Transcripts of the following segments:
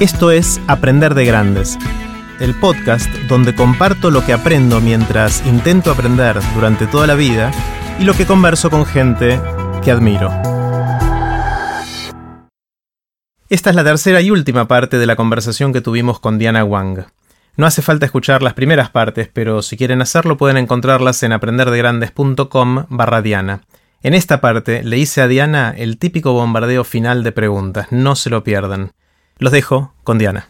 Esto es Aprender de Grandes, el podcast donde comparto lo que aprendo mientras intento aprender durante toda la vida y lo que converso con gente que admiro. Esta es la tercera y última parte de la conversación que tuvimos con Diana Wang. No hace falta escuchar las primeras partes, pero si quieren hacerlo pueden encontrarlas en aprenderdegrandes.com barra Diana. En esta parte le hice a Diana el típico bombardeo final de preguntas, no se lo pierdan. Los dejo con Diana.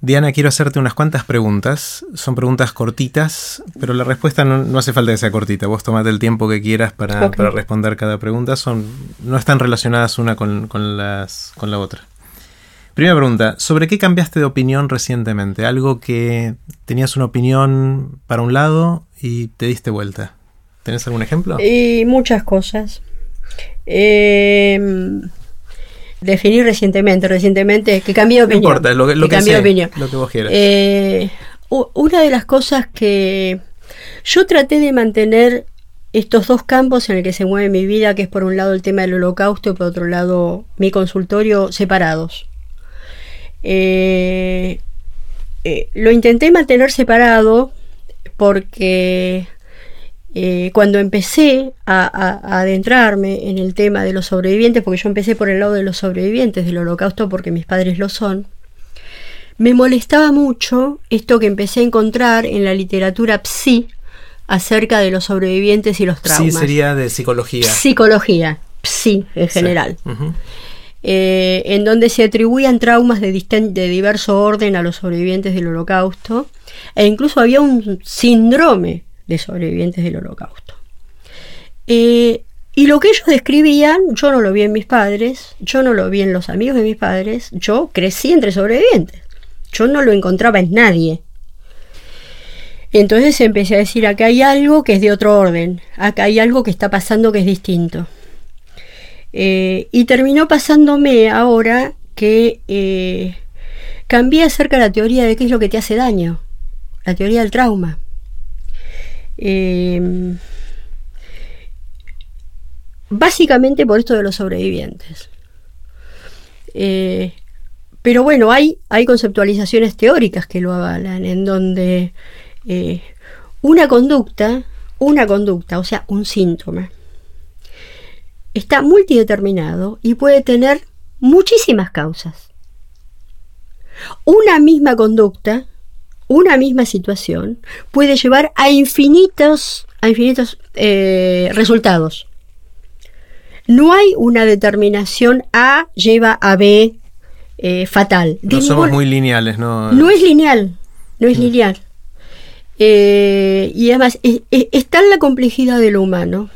Diana, quiero hacerte unas cuantas preguntas. Son preguntas cortitas, pero la respuesta no, hace falta que sea cortita. Vos tomate el tiempo que quieras para, responder cada pregunta. Son, no están relacionadas una con, las, con la otra. Primera pregunta, ¿sobre qué cambiaste de opinión recientemente? Algo que tenías una opinión para un lado y te diste vuelta. ¿Tenés algún ejemplo? Y muchas cosas. Eh, definir recientemente, recientemente, que cambié de opinión. No importa, lo que, lo que, opinión. lo que vos quieras. Eh, una de las cosas que yo traté de mantener estos dos campos en el que se mueve mi vida, que es por un lado el tema del holocausto y por otro lado mi consultorio, separados. Eh, eh, lo intenté mantener separado porque eh, cuando empecé a, adentrarme en el tema de los sobrevivientes, porque yo empecé por el lado de los sobrevivientes del holocausto porque mis padres lo son, me molestaba mucho esto que empecé a encontrar en la literatura psi acerca de los sobrevivientes y los traumas. Sí, sería de psicología. Psicología, psi en general. Eh, en donde se atribuían traumas de, de diverso orden a los sobrevivientes del holocausto, e incluso había un síndrome de sobrevivientes del holocausto. Eh, y lo que ellos describían, yo no lo vi en mis padres, yo no lo vi en los amigos de mis padres, yo crecí entre sobrevivientes, yo no lo encontraba en nadie. Entonces empecé a decir, acá hay algo que es de otro orden, acá hay algo que está pasando que es distinto. Eh, y terminó pasándome ahora que eh, cambié acerca de la teoría de qué es lo que te hace daño, la teoría del trauma. Em, básicamente por esto de los sobrevivientes. Eh, pero bueno, hay, hay conceptualizaciones teóricas que lo avalan, en donde eh, una conducta, una conducta, o sea, un síntoma, está multideterminado y puede tener muchísimas causas. Una misma conducta una misma situación puede llevar a infinitos, a infinitos eh, resultados. No hay una determinación A lleva a B eh, fatal. no somos muy lineales, ¿no? No es lineal, no es mm. lineal. Eh, y además, está en la complejidad de lo humano.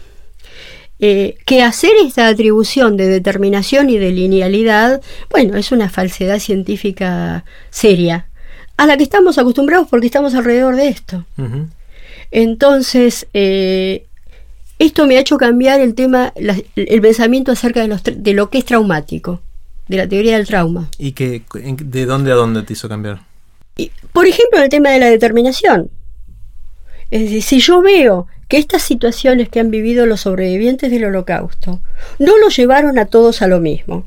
que hacer esta atribución de determinación y de linealidad, bueno, es una falsedad científica seria a la que estamos acostumbrados porque estamos alrededor de esto. Entonces, eh, esto me ha hecho cambiar el tema, el pensamiento acerca de, los, de lo que es traumático, de la teoría del trauma. ¿Y que, de dónde a dónde te hizo cambiar? por ejemplo, el tema de la determinación. Es decir, si yo veo que estas situaciones que han vivido los sobrevivientes del holocausto no los llevaron a todos a lo mismo,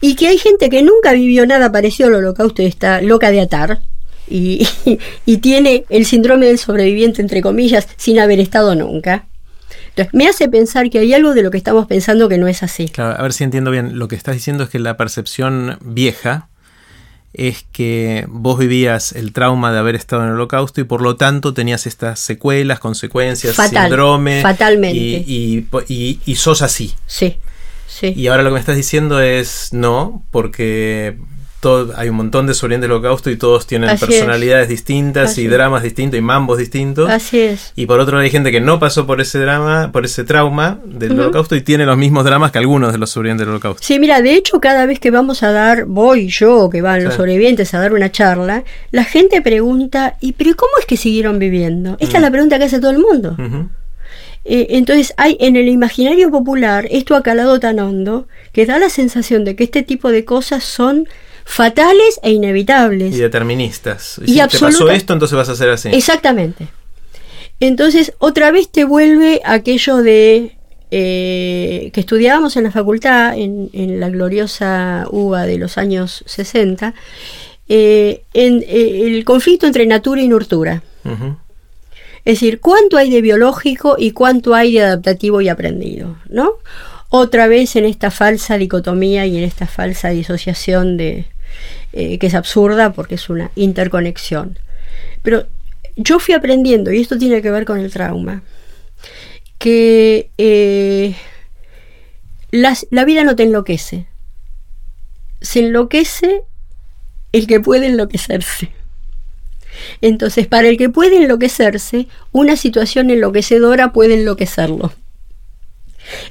y que hay gente que nunca vivió nada parecido al holocausto y está loca de atar. Y, tiene el síndrome del sobreviviente, entre comillas, sin haber estado nunca. Entonces, me hace pensar que hay algo de lo que estamos pensando que no es así. Claro, a ver si entiendo bien. Lo que estás diciendo es que la percepción vieja es que vos vivías el trauma de haber estado en el holocausto y por lo tanto tenías estas secuelas, consecuencias, síndrome. Fatalmente. Y, y, y, sos así. Sí. Y ahora lo que me estás diciendo es no, porque todo, hay un montón de sobrevivientes del holocausto y todos tienen personalidades distintas y dramas distintos y mambos distintos. Así es. Y por otro lado hay gente que no pasó por ese drama, por ese trauma del holocausto y tiene los mismos dramas que algunos de los sobrevivientes del holocausto. Sí, mira, de hecho cada vez que vamos a dar, voy yo, que van los sobrevivientes a dar una charla, la gente pregunta, ¿y pero cómo es que siguieron viviendo? Esta es la pregunta que hace todo el mundo. Eh, entonces hay en el imaginario popular esto ha calado tan hondo que da la sensación de que este tipo de cosas son fatales e inevitables. Y deterministas. Y, si te pasó esto, entonces vas a hacer así. Exactamente. Entonces, otra vez te vuelve aquello de eh, que estudiábamos en la facultad, en, la gloriosa UBA de los años 60, eh, en eh, el conflicto entre natura y nurtura. Es decir, cuánto hay de biológico y cuánto hay de adaptativo y aprendido, ¿no? Otra vez en esta falsa dicotomía y en esta falsa disociación de, que es absurda porque es una interconexión. Pero yo fui aprendiendo, y esto tiene que ver con el trauma, que eh, la vida no te enloquece. Se enloquece el que puede enloquecerse. Entonces, para el que puede enloquecerse, una situación enloquecedora puede enloquecerlo.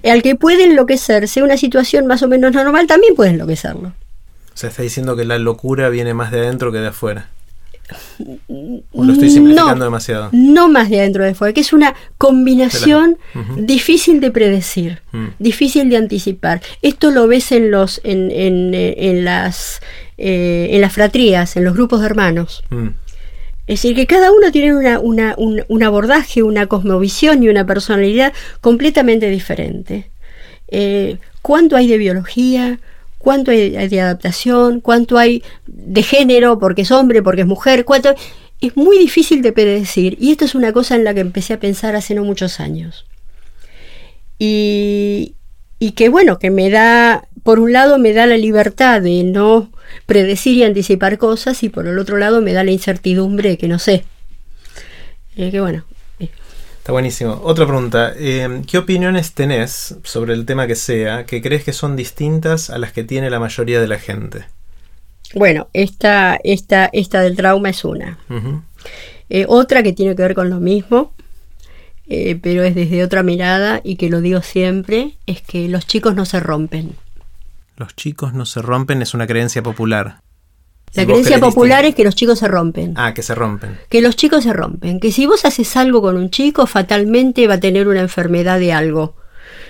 Al que puede enloquecerse, una situación más o menos normal también puede enloquecerlo. O sea, está diciendo que la locura viene más de adentro que de afuera. ¿O lo estoy simplificando demasiado? No más de adentro de fuera, que es una combinación difícil de predecir, mm. difícil de anticipar. Esto lo ves en los en, en, eh, en las eh, en las fratrías, en los grupos de hermanos. Mm. Es decir, que cada uno tiene una, un, abordaje, una cosmovisión y una personalidad completamente diferente. Eh, ¿Cuánto hay de biología? cuánto hay de adaptación, cuánto hay de género, porque es hombre, porque es mujer, cuánto... Es muy difícil de predecir y esto es una cosa en la que empecé a pensar hace no muchos años. Y, y que bueno, que me da, por un lado me da la libertad de no predecir y anticipar cosas y por el otro lado me da la incertidumbre que no sé. Eh, que bueno, buenísimo. Otra pregunta. Eh, ¿Qué opiniones tenés sobre el tema que sea que crees que son distintas a las que tiene la mayoría de la gente? Bueno, esta, esta, esta del trauma es una. Eh, otra que tiene que ver con lo mismo, pero es desde otra mirada y que lo digo siempre, es que los chicos no se rompen. Los chicos no se rompen es una creencia popular. La creencia popular es que los chicos se rompen. Ah, que se rompen. Que los chicos se rompen. Que si vos haces algo con un chico, fatalmente va a tener una enfermedad de algo.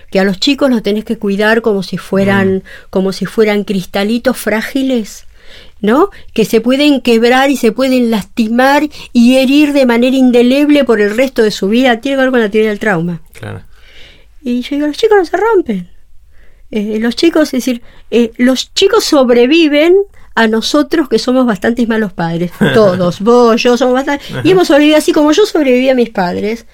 Que a los chicos los tenés que cuidar como si fueran, mm. como si fueran cristalitos frágiles. ¿no? Que se pueden quebrar y se pueden lastimar y herir de manera indeleble por el resto de su vida. Tiene que ver con la teoría del trauma. Claro. Y yo digo, los chicos no se rompen. Eh, los chicos, es decir, eh, los chicos sobreviven a nosotros que somos bastantes malos padres. Todos, vos, yo somos bastante. Y hemos sobrevivido así como yo sobreviví a mis padres.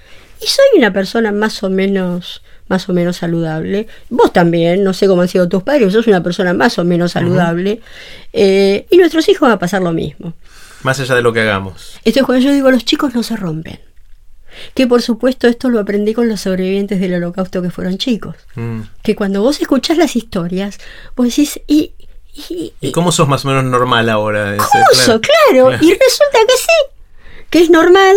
Y soy una persona más o menos más o menos saludable. Vos también, no sé cómo han sido tus padres, sos una persona más o menos saludable. Eh, y nuestros hijos van a pasar lo mismo. Más allá de lo que hagamos. Esto es cuando yo digo, los chicos no se rompen. Que por supuesto esto lo aprendí con los sobrevivientes del holocausto que fueron chicos. Mm. Que cuando vos escuchás las historias, vos decís, ¿y, y, cómo sos más o menos normal ahora? ¿Cómo claro. Y resulta que sí, que es normal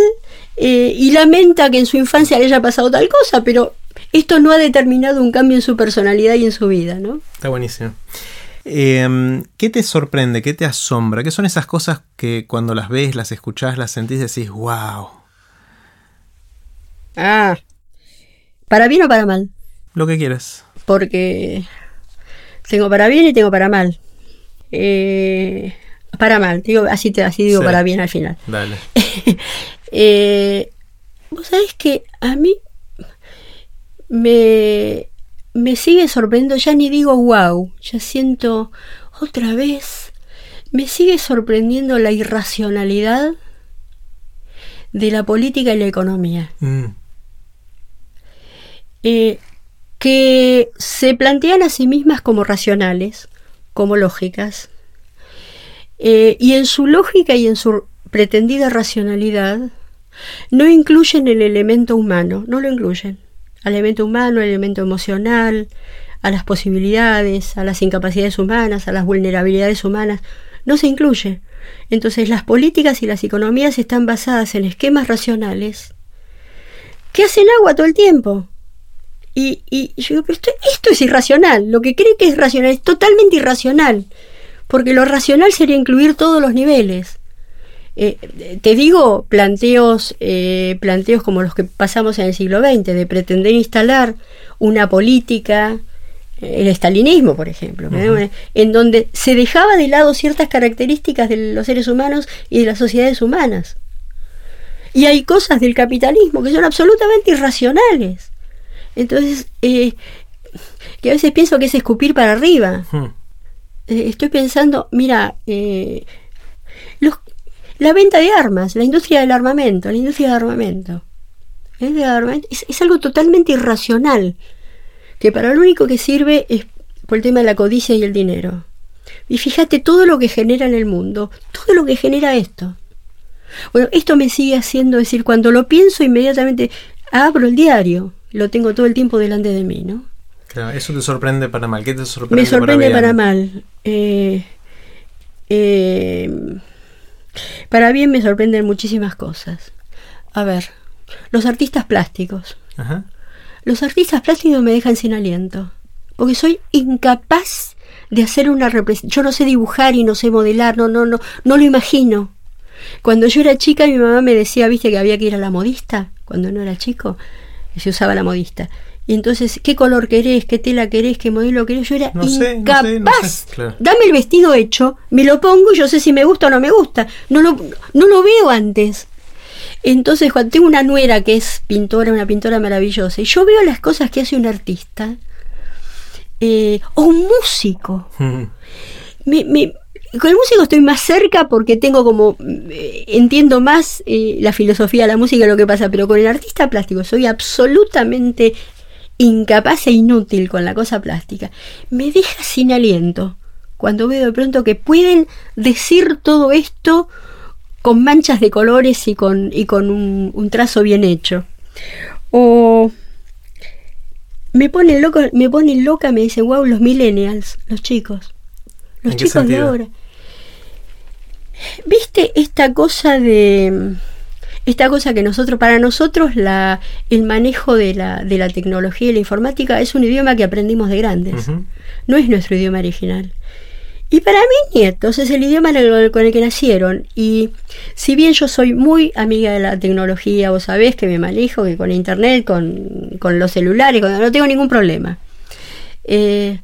eh, y lamenta que en su infancia le haya pasado tal cosa, pero esto no ha determinado un cambio en su personalidad y en su vida, ¿no? Está buenísimo. Em, ¿Qué te sorprende? ¿Qué te asombra? ¿Qué son esas cosas que cuando las ves, las escuchás, las sentís, decís, wow? Ah, ¿para bien o para mal? Lo que quieras. Porque tengo para bien y tengo para mal. Eh, para mal, digo, así, te, así digo para bien al final. Dale. eh, Vos sabés que a mí me, me sigue sorprendiendo, ya ni digo wow, ya siento otra vez, me sigue sorprendiendo la irracionalidad de la política y la economía. Mm. Eh, que se plantean a sí mismas como racionales, como lógicas, eh, y en su lógica y en su pretendida racionalidad no incluyen el elemento humano, no lo incluyen. Al elemento humano, al elemento emocional, a las posibilidades, a las incapacidades humanas, a las vulnerabilidades humanas, no se incluye. Entonces las políticas y las economías están basadas en esquemas racionales que hacen agua todo el tiempo. Y, y, yo digo, pero esto, es irracional. Lo que cree que es racional es totalmente irracional. Porque lo racional sería incluir todos los niveles. Eh, te digo planteos, eh, planteos como los que pasamos en el siglo XX, de pretender instalar una política, eh, el estalinismo, por ejemplo, en donde se dejaba de lado ciertas características de los seres humanos y de las sociedades humanas. Y hay cosas del capitalismo que son absolutamente irracionales. Entonces, eh, que a veces pienso que es escupir para arriba. Hmm. Eh, estoy pensando, mira, eh, los, la venta de armas, la industria del armamento, la industria del armamento. La industria del armamento es, es algo totalmente irracional, que para lo único que sirve es por el tema de la codicia y el dinero. Y fíjate todo lo que genera en el mundo, todo lo que genera esto. Bueno, esto me sigue haciendo decir, cuando lo pienso inmediatamente, abro el diario, lo tengo todo el tiempo delante de mí, ¿no? Claro, eso te sorprende para mal. ¿Qué te sorprende, Me sorprende para, mal. Eh, eh, para bien me sorprenden muchísimas cosas. A ver, los artistas plásticos. Ajá. Los artistas plásticos me dejan sin aliento. Porque soy incapaz de hacer una representación. Yo no sé dibujar y no sé modelar, no, no, no, no lo imagino. Cuando yo era chica, mi mamá me decía, viste, que había que ir a la modista, cuando no era chico, se usaba la modista. Y entonces, ¿qué color querés? ¿Qué tela querés? ¿Qué modelo querés? Yo era No sé, no incapaz. sé, no sé, claro. Dame el vestido hecho, me lo pongo y yo sé si me gusta o no me gusta. No lo, no lo veo antes. Entonces, cuando tengo una nuera que es pintora, una pintora maravillosa, y yo veo las cosas que hace un artista, eh, o un músico, me- me- con el músico estoy más cerca porque tengo como eh, entiendo más eh, la filosofía de la música y lo que pasa, pero con el artista plástico soy absolutamente incapaz e inútil con la cosa plástica. Me deja sin aliento cuando veo de pronto que pueden decir todo esto con manchas de colores y con, y con un, un trazo bien hecho. O me pone loco, me pone loca, me dicen, wow, los millennials, los chicos. Los ¿En qué chicos de ahora. ¿Viste esta cosa de esta cosa que nosotros, para nosotros, la, el manejo de la, de la tecnología y la informática es un idioma que aprendimos de grandes. No es nuestro idioma original. Y para mis nietos es el idioma con el que nacieron. Y si bien yo soy muy amiga de la tecnología, vos sabés que me manejo, que con internet, con, con los celulares, con- no tengo ningún problema. Eh,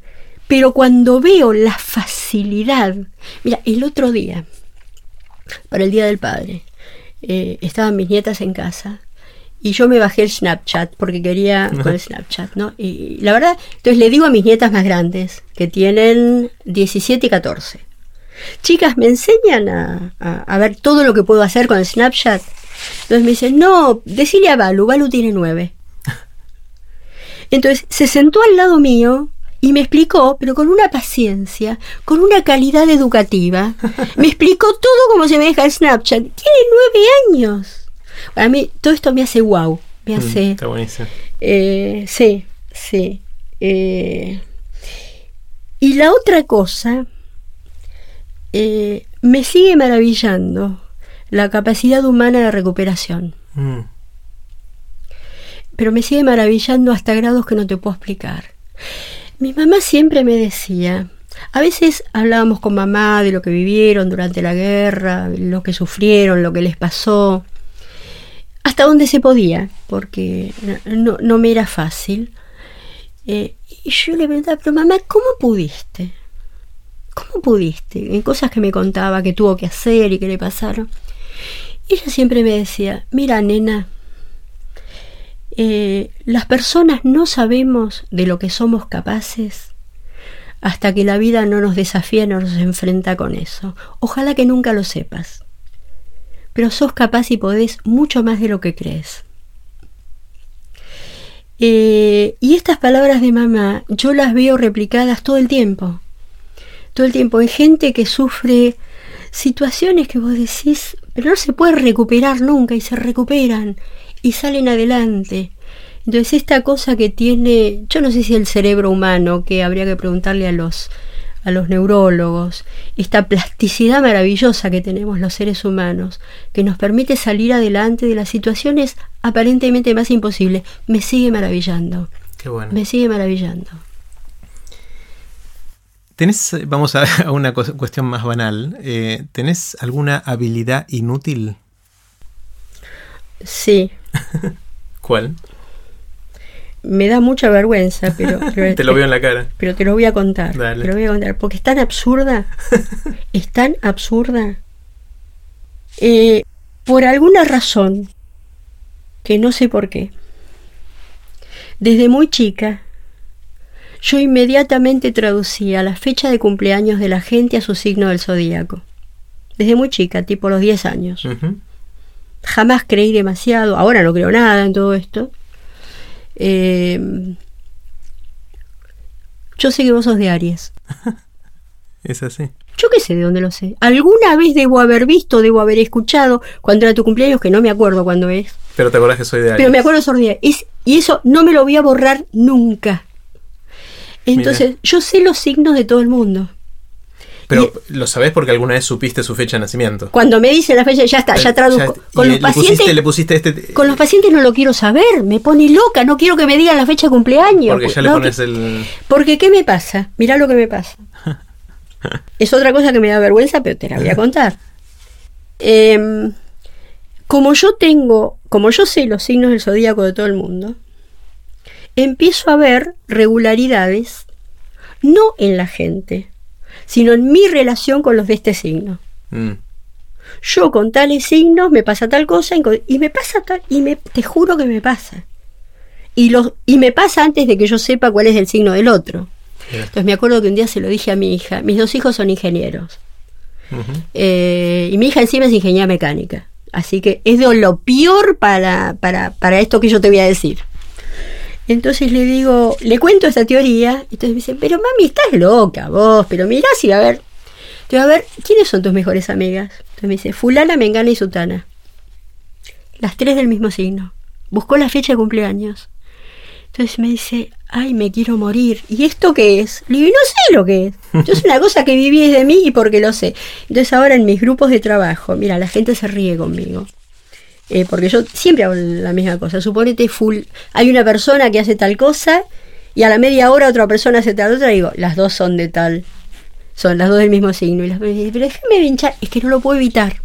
pero cuando veo la facilidad, mira, el otro día, para el Día del Padre, eh, estaban mis nietas en casa y yo me bajé el Snapchat porque quería con el Snapchat, ¿no? Y la verdad, entonces le digo a mis nietas más grandes, que tienen 17 y 14, chicas, ¿me enseñan a, a- a ver todo lo que puedo hacer con el Snapchat? Entonces me dicen, no, decile a Balu, Balu tiene 9. Entonces se sentó al lado mío y me explicó, pero con una paciencia, con una calidad educativa. Me explicó todo como se me deja el Snapchat. Tiene nueve años. Para mí todo esto me hace wow. Me Mm, hace... Está buenísimo. Eh, sí, sí. Eh, y la otra cosa, eh, me sigue maravillando la capacidad humana de recuperación. Mm. pero me sigue maravillando hasta grados que no te puedo explicar. Mi mamá siempre me decía, a veces hablábamos con mamá de lo que vivieron durante la guerra, lo que sufrieron, lo que les pasó, hasta donde se podía, porque no, no me era fácil. Eh, y yo le preguntaba, pero mamá, ¿cómo pudiste? ¿Cómo pudiste? En cosas que me contaba que tuvo que hacer y que le pasaron. Ella siempre me decía, mira, nena, eh, las personas no sabemos de lo que somos capaces hasta que la vida no nos desafía, no nos enfrenta con eso. Ojalá que nunca lo sepas. Pero sos capaz y podés mucho más de lo que crees. Eh, y estas palabras de mamá yo las veo replicadas todo el tiempo. Todo el tiempo en gente que sufre situaciones que vos decís, pero no se puede recuperar nunca y se recuperan y salen adelante. Entonces esta cosa que tiene, yo no sé si el cerebro humano, que habría que preguntarle a los a los neurólogos, esta plasticidad maravillosa que tenemos los seres humanos, que nos permite salir adelante de las situaciones aparentemente más imposibles, me sigue maravillando, Qué bueno. me sigue maravillando. ¿Tenés, vamos a, a una cuestión más banal, eh, ¿tenés alguna habilidad inútil? Sí, ¿Cuál? me da mucha vergüenza, pero, pero- Te lo veo en la cara. pero te lo voy a contar. Dale. Te lo voy a contar. Porque es tan absurda. es tan absurda. Eh, por alguna razón, que no sé por qué, Desde muy chica, yo inmediatamente traducía la fecha de cumpleaños de la gente a su signo del zodíaco. Desde muy chica, tipo los 10 años. Jamás creí demasiado, ahora no creo nada en todo esto. Eh, yo sé que vos sos de Aries. Es así. Yo qué sé de dónde lo sé. Alguna vez debo haber visto, debo haber escuchado cuando era tu cumpleaños, que no me acuerdo cuándo es. Pero te acordás que soy de Aries. Pero me acuerdo. Es- y eso no me lo voy a borrar nunca. Entonces, Mira. yo sé los signos de todo el mundo. Pero lo sabés porque alguna vez supiste su fecha de nacimiento. Cuando me dicen la fecha, ya está, ya traduzco. Ya- con, los le pacientes, pusiste, le pusiste este. con los pacientes no lo quiero saber, me pone loca, no quiero que me digan la fecha de cumpleaños. Porque ya le No, pones que- el. Porque ¿qué me pasa? Mirá lo que me pasa. es otra cosa que me da vergüenza, pero te la voy a contar. Em, como yo tengo, como yo sé los signos del zodíaco de todo el mundo, empiezo a ver regularidades, no en la gente, sino en mi relación con los de este signo. Mm. Yo con tales signos me pasa tal cosa y me pasa tal, y me, te juro que me pasa. Y, los, y me pasa antes de que yo sepa cuál es el signo del otro. Entonces me acuerdo que un día se lo dije a mi hija. Mis dos hijos son ingenieros. Eh, y mi hija encima es ingeniera mecánica. Así que es de lo peor para, para, para esto que yo te voy a decir. Entonces le digo, le cuento esta teoría. Entonces me dice, pero mami, estás loca vos, pero mirá si a ver. Te voy a ver, ¿quiénes son tus mejores amigas? Entonces me dice, fulana, mengana y sutana. Las tres del mismo signo. Buscó la fecha de cumpleaños. Entonces me dice, ay, me quiero morir. ¿Y esto qué es? Le digo, no sé lo que es. Yo es una cosa que viví de mí y porque lo sé. Entonces ahora en mis grupos de trabajo, mira, la gente se ríe conmigo. Eh, porque yo siempre hago la misma cosa. Suponete full, hay una persona que hace tal cosa y a la media hora otra persona hace tal otra y digo, las dos son de tal. Son las dos del mismo signo. Y las pero déjame vinchar, es que no lo puedo evitar.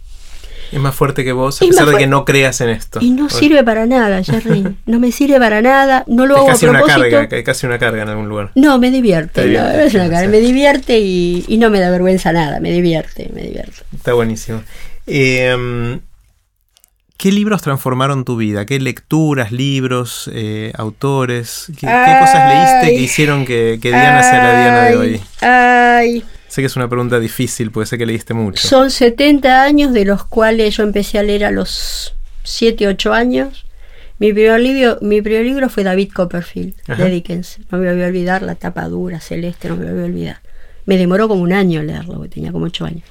Es más fuerte que vos, a Es pesar de que no creas en esto. Y no Oye, sirve para nada, Jerry. No me sirve para nada, no lo Es hago casi a una propósito. carga, que- casi una carga en algún lugar. No, me divierte. No, divierte, no es una sí. me divierte y, y no me da vergüenza nada, me divierte, me divierte. Está buenísimo. Eh, ¿Qué libros transformaron tu vida? ¿Qué lecturas, libros, eh, autores? ¿Qué, qué cosas leíste que hicieron que, que Diana sea la Diana de hoy? Ay, Sé que es una pregunta difícil, puede ser que leíste mucho. son 70 años de los cuales yo empecé a leer a los 7, 8 años. Mi primer libro, mi primer libro fue David Copperfield, Ajá. de Dickens. No me voy a olvidar la tapa dura, celeste, no me voy a olvidar. Me demoró como un año leerlo, porque tenía como 8 años.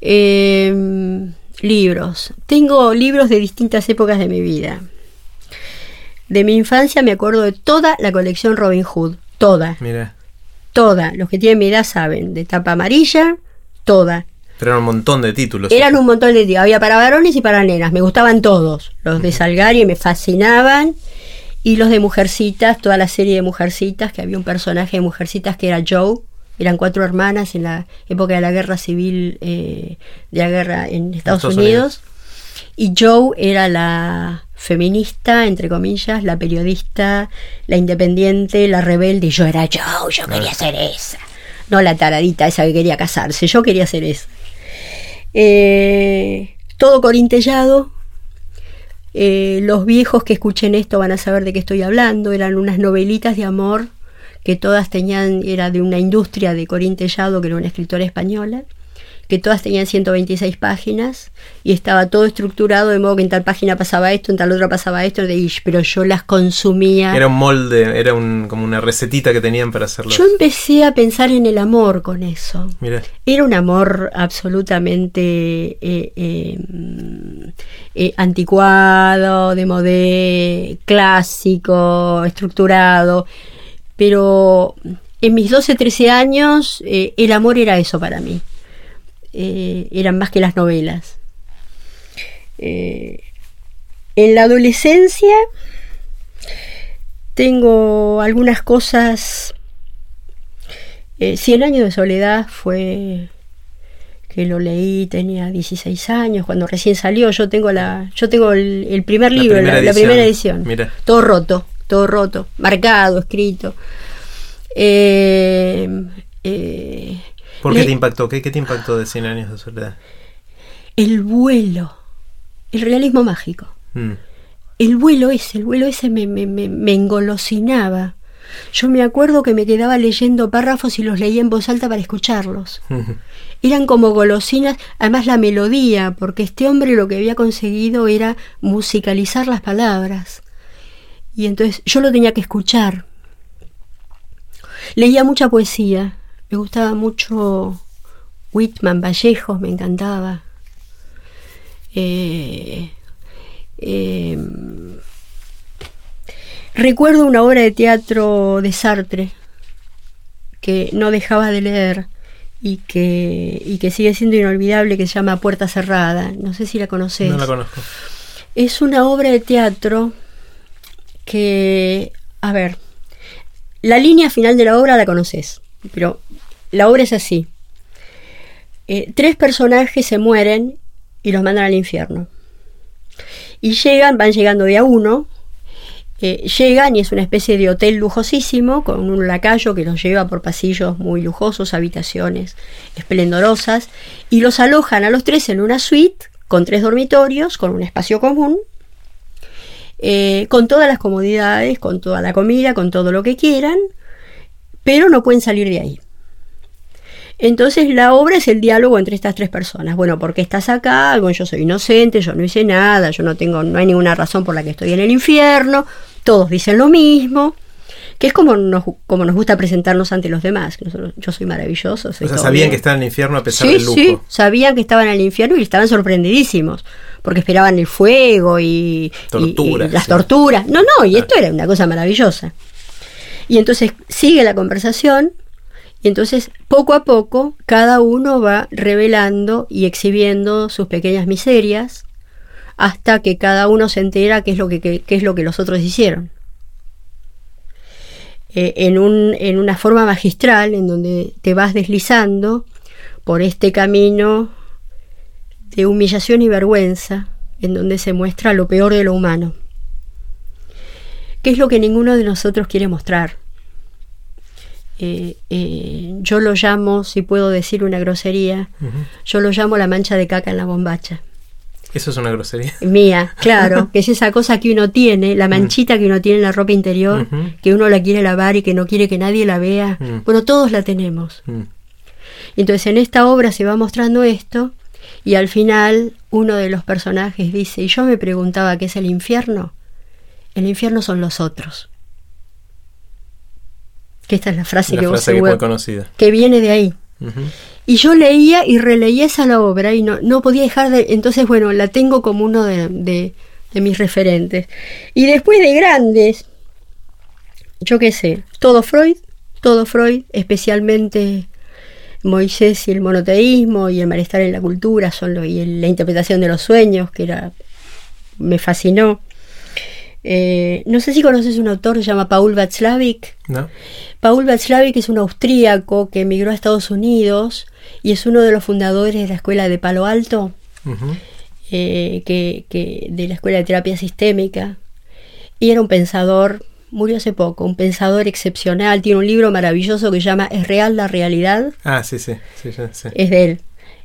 Eh, libros. Tengo libros de distintas épocas de mi vida. De mi infancia me acuerdo de toda la colección Robin Hood. Toda, Mira, toda. Los que tienen mi edad saben. De tapa amarilla, toda. pero eran un montón de títulos. Eran un montón de tíos. Había para varones y para nenas. Me gustaban todos. Los de Salgari me fascinaban. Y los de Mujercitas, toda la serie de Mujercitas, que había un personaje de Mujercitas que era Joe. Eran cuatro hermanas en la época de la guerra civil, eh, de la guerra en Estados, Estados Unidos. Y Joe era la feminista, entre comillas, la periodista, la independiente, la rebelde. Y yo era Joe, yo quería ser esa. No la taradita esa que quería casarse, yo quería ser esa. Eh, todo corintellado. Eh, los viejos que escuchen esto van a saber de qué estoy hablando. Eran unas novelitas de amor que todas tenían, era de una industria de corintellado, que era una escritora española, que todas tenían 126 páginas y estaba todo estructurado de modo que en tal página pasaba esto, en tal otra pasaba esto, de, pero yo las consumía. Era un molde, era un, como una recetita que tenían para hacerlo. Yo empecé a pensar en el amor con eso. Era un amor absolutamente eh, eh, mm, eh, anticuado, de modé, clásico, estructurado. Pero en mis 12, 13 años eh, el amor era eso para mí. Eh, eran más que las novelas. Eh, en la adolescencia tengo algunas cosas Cien años de soledad fue que lo leí, tenía 16 años, cuando recién salió, yo tengo la, yo tengo el, el primer La libro, primera la, primera edición. Mira. Todo roto, todo roto, marcado, escrito. Eh, eh, ¿por qué le- te impactó? ¿Qué, qué te impactó de 100 años de soledad? el vuelo, el realismo mágico. Mm, el vuelo ese, el vuelo ese me, me, me, me engolosinaba. Yo me acuerdo que me quedaba leyendo párrafos y los leía en voz alta para escucharlos. Eran como golosinas, además la melodía, porque este hombre lo que había conseguido era musicalizar las palabras. Y entonces yo lo tenía que escuchar. Leía mucha poesía, me gustaba mucho Whitman, Vallejos, me encantaba. Eh, eh, recuerdo una obra de teatro de Sartre que no dejaba de leer y que, y que sigue siendo inolvidable, que se llama Puerta Cerrada. No sé si la conoces. No la conozco. Es una obra de teatro que, a ver, la línea final de la obra la conoces, pero la obra es así. Eh, tres personajes se mueren y los mandan al infierno. Y llegan, van llegando de a uno, eh, llegan y es una especie de hotel lujosísimo con un lacayo que los lleva por pasillos muy lujosos, habitaciones esplendorosas, y los alojan a los tres en una suite con tres dormitorios, con un espacio común, eh, con todas las comodidades, con toda la comida, con todo lo que quieran, pero no pueden salir de ahí. Entonces la obra es el diálogo entre estas tres personas. Bueno, ¿por qué estás acá? Bueno, yo soy inocente, yo no hice nada, yo no tengo, no hay ninguna razón por la que estoy en el infierno. Todos dicen lo mismo, que es como nos, como nos gusta presentarnos ante los demás. yo soy maravilloso. Soy o sea, sabían que estaban en el infierno a pesar del lujo. Sí, sabían que estaban en el infierno y estaban sorprendidísimo porque esperaban el fuego y, las torturas. No, no, y esto era una cosa maravillosa. Y entonces sigue la conversación y entonces poco a poco cada uno va revelando y exhibiendo sus pequeñas miserias hasta que cada uno se entera qué es lo que, es lo que los otros hicieron. Eh, en, un, en una forma magistral en donde te vas deslizando por este camino de humillación y vergüenza, en donde se muestra lo peor de lo humano. ¿Qué es lo que ninguno de nosotros quiere mostrar? Eh, eh, yo lo llamo, si puedo decir una grosería, yo lo llamo la mancha de caca en la bombacha. Eso es una grosería. Mía, claro, que es esa cosa que uno tiene, la manchita que uno tiene en la ropa interior, que uno la quiere lavar y que no quiere que nadie la vea. Bueno, todos la tenemos. Entonces en esta obra se va mostrando esto y al final uno de los personajes dice, y yo me preguntaba qué es el infierno. El infierno son los otros. Que esta es la frase que frase vos que, conocida. que viene de ahí. Y yo leía y releía esa obra y no, no podía dejar de... Entonces, bueno, la tengo como uno de, de, de mis referentes. Y después de grandes, yo qué sé, todo Freud, todo Freud, especialmente Moisés y el monoteísmo y el malestar en la cultura son lo, y la interpretación de los sueños, que era me fascinó. Eh, no sé si conoces un autor que se llama Paul Václavic. No. Paul Václavic es un austríaco que emigró a Estados Unidos y es uno de los fundadores de la escuela de Palo Alto, eh, que, que, de la escuela de terapia sistémica. Y era un pensador murió hace poco, un pensador excepcional, tiene un libro maravilloso que se llama ¿Es real la realidad? Ah, sí, sí, sí, sí. Es de él.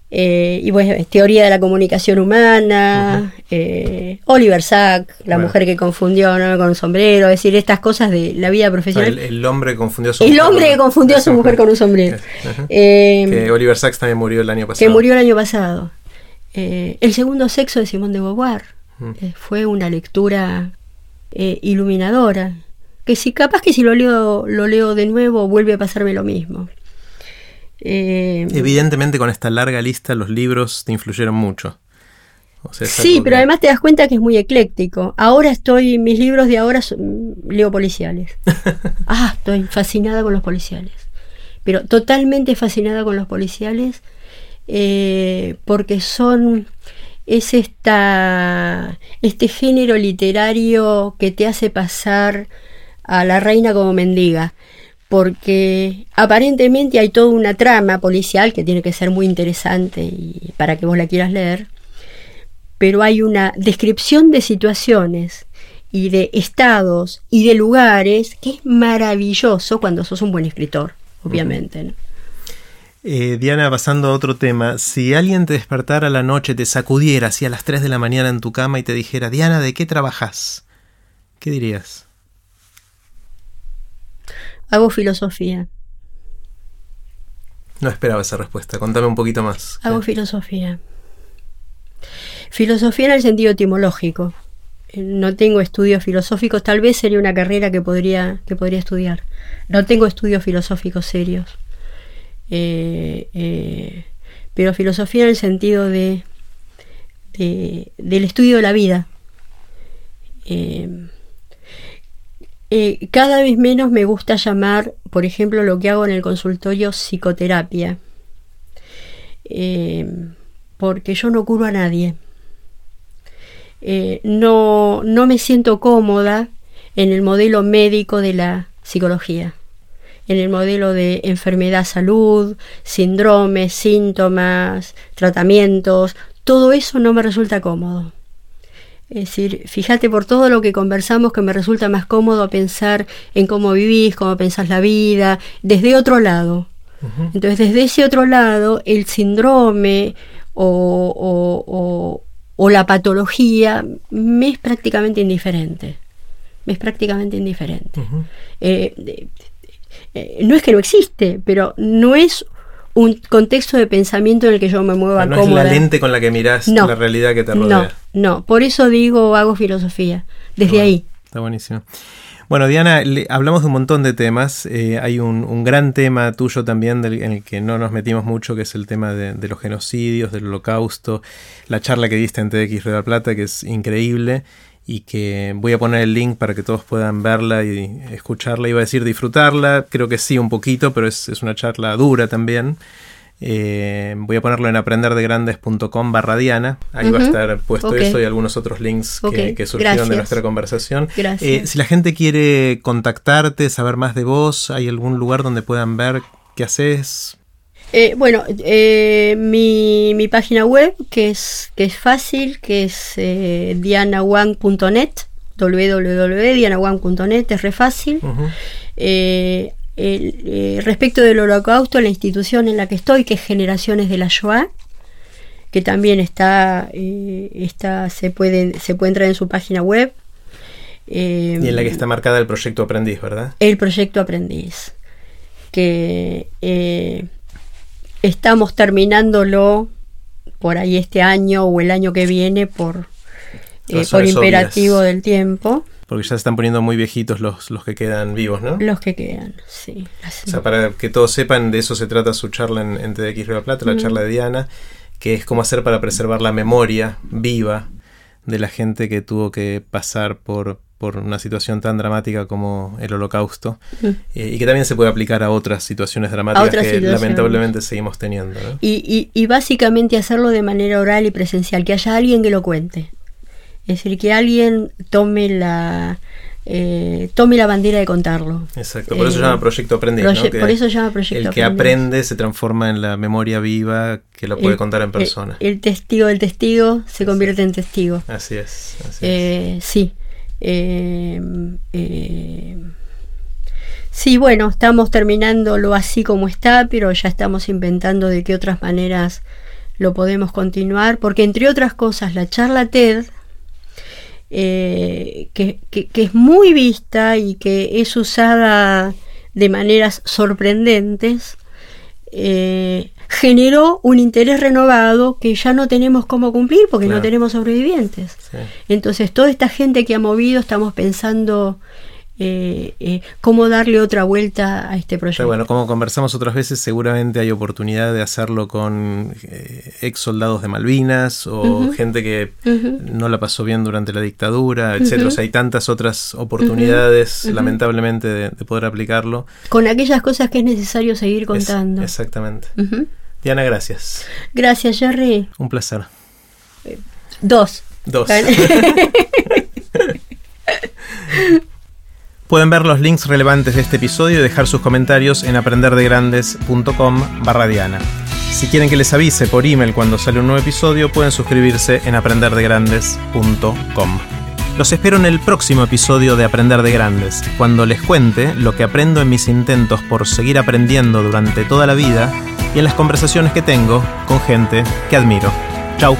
Eh, y bueno, teoría de la comunicación humana, eh, Oliver Sack, la mujer que confundió con un sombrero, es decir, estas cosas de la vida profesional. El, hombre confundió a su el mujer. Hombre que confundió a su mujer con un sombrero. Eh, que Oliver Sacks también murió el año pasado. Que murió el año pasado. el segundo sexo de Simón de Beauvoir fue una lectura iluminadora que si capaz que si lo leo, lo leo de nuevo vuelve a pasarme lo mismo. Eh, Evidentemente con esta larga lista los libros te influyeron mucho. sí, pero además te das cuenta que es muy ecléctico. Ahora estoy, mis libros de ahora son, leo policiales. ah, estoy fascinada con los policiales. Pero totalmente fascinada con los policiales eh, porque son es esta, este género literario que te hace pasar a la reina como mendiga, porque aparentemente hay toda una trama policial que tiene que ser muy interesante y para que vos la quieras leer, pero hay una descripción de situaciones y de estados y de lugares que es maravilloso cuando sos un buen escritor, obviamente. Eh, Diana, pasando a otro tema, si alguien te despertara a la noche, te sacudiera así a las 3 de la mañana en tu cama y te dijera, Diana, ¿de qué trabajas? ¿qué dirías? Hago filosofía. No esperaba esa respuesta. Contame un poquito más. Hago filosofía. Filosofía en el sentido etimológico. Eh, no tengo estudios filosóficos, tal vez sería una carrera que podría, que podría estudiar. No tengo estudios filosóficos serios. Eh, eh, pero filosofía en el sentido de, del estudio de la vida. Cada vez menos me gusta llamar, por ejemplo, lo que hago en el consultorio psicoterapia, porque yo no curo a nadie. Eh, no, no me siento cómoda en el modelo médico de la psicología, en el modelo de enfermedad-salud, síndromes, síntomas, tratamientos, todo eso no me resulta cómodo. Es decir, fíjate por todo lo que conversamos que me resulta más cómodo pensar en cómo vivís, cómo pensás la vida, desde otro lado. Entonces, desde ese otro lado, el síndrome o, o la patología me es prácticamente indiferente. Me es prácticamente indiferente. Eh, eh, no es que no existe, pero no es un contexto de pensamiento en el que yo me mueva no es la lente con la que miras la realidad que te rodea. No, no, por eso digo hago filosofía, desde ahí. Está buenísimo. Bueno, Diana, hablamos de un montón de temas. Eh, hay un, gran tema tuyo también en el que no nos metimos mucho, que es el tema de, los genocidios, del holocausto. La charla que diste en TX Red Plata, que es increíble y que voy a poner el link para que todos puedan verla y escucharla. Iba a decir disfrutarla, creo que sí un poquito, pero es, es una charla dura también. Eh, voy a ponerlo en aprenderdegrandes.com barra Diana. Ahí va a estar puesto eso y algunos otros links que, surgieron de nuestra conversación. Eh, si la gente quiere contactarte, saber más de vos, ¿hay algún lugar donde puedan ver qué haces? Eh, bueno, mi, mi, página web, que es, que es fácil, que es dianawang.net, www.dianawang.net, es re fácil. Eh, respecto del holocausto, la institución en la que estoy, que es Generaciones de la Shoah, que también está, eh, está se, puede, se puede entrar en su página web. Eh, y en la que está marcada el proyecto Aprendiz, ¿verdad? El proyecto Aprendiz, que estamos terminándolo por ahí este año o el año que viene por, por imperativo del tiempo. Porque ya se están poniendo muy viejitos los, los que quedan vivos, ¿no? Los que quedan, sí. O sea, para que todos sepan, de eso se trata su charla en, en TDX Río Plata, la charla de Diana, que es cómo hacer para preservar la memoria viva de la gente que tuvo que pasar por, por una situación tan dramática como el holocausto eh, y que también se puede aplicar a otras situaciones dramáticas que lamentablemente seguimos teniendo. ¿no? Y, y, y, básicamente hacerlo de manera oral y presencial, que haya alguien que lo cuente. Es decir, que alguien tome la, eh, tome la bandera de contarlo. Exacto, por eso se llama eh, Proyecto Aprendiz. por eso se llama Proyecto El que aprende se transforma en la memoria viva que lo puede contar en persona. El, testigo del testigo se convierte en testigo. Así es. Eh, sí. sí, bueno, estamos terminándolo así como está, pero ya estamos inventando de qué otras maneras lo podemos continuar, porque entre otras cosas la charla TED eh, que, es muy vista y que es usada de maneras sorprendentes, eh, generó un interés renovado que ya no tenemos cómo cumplir porque no tenemos sobrevivientes. Entonces, toda esta gente que ha movido, estamos pensando eh, eh, cómo darle otra vuelta a este proyecto. bueno, como conversamos otras veces, seguramente hay oportunidad de hacerlo con eh, ex soldados de Malvinas o gente que no la pasó bien durante la dictadura, etcétera. hay tantas otras oportunidades, lamentablemente, de, poder aplicarlo. Con aquellas cosas que es necesario seguir contando. exactamente. Diana, gracias. Gracias, Jerry. Un placer. Dos. Dos. Pueden ver los links relevantes de este episodio y dejar sus comentarios en aprenderdegrandes.com barra Diana. Si quieren que les avise por email cuando sale un nuevo episodio, pueden suscribirse en aprenderdegrandes.com. Los espero en el próximo episodio de Aprender de Grandes, cuando les cuente lo que aprendo en mis intentos por seguir aprendiendo durante toda la vida y en las conversaciones que tengo con gente que admiro. Chau.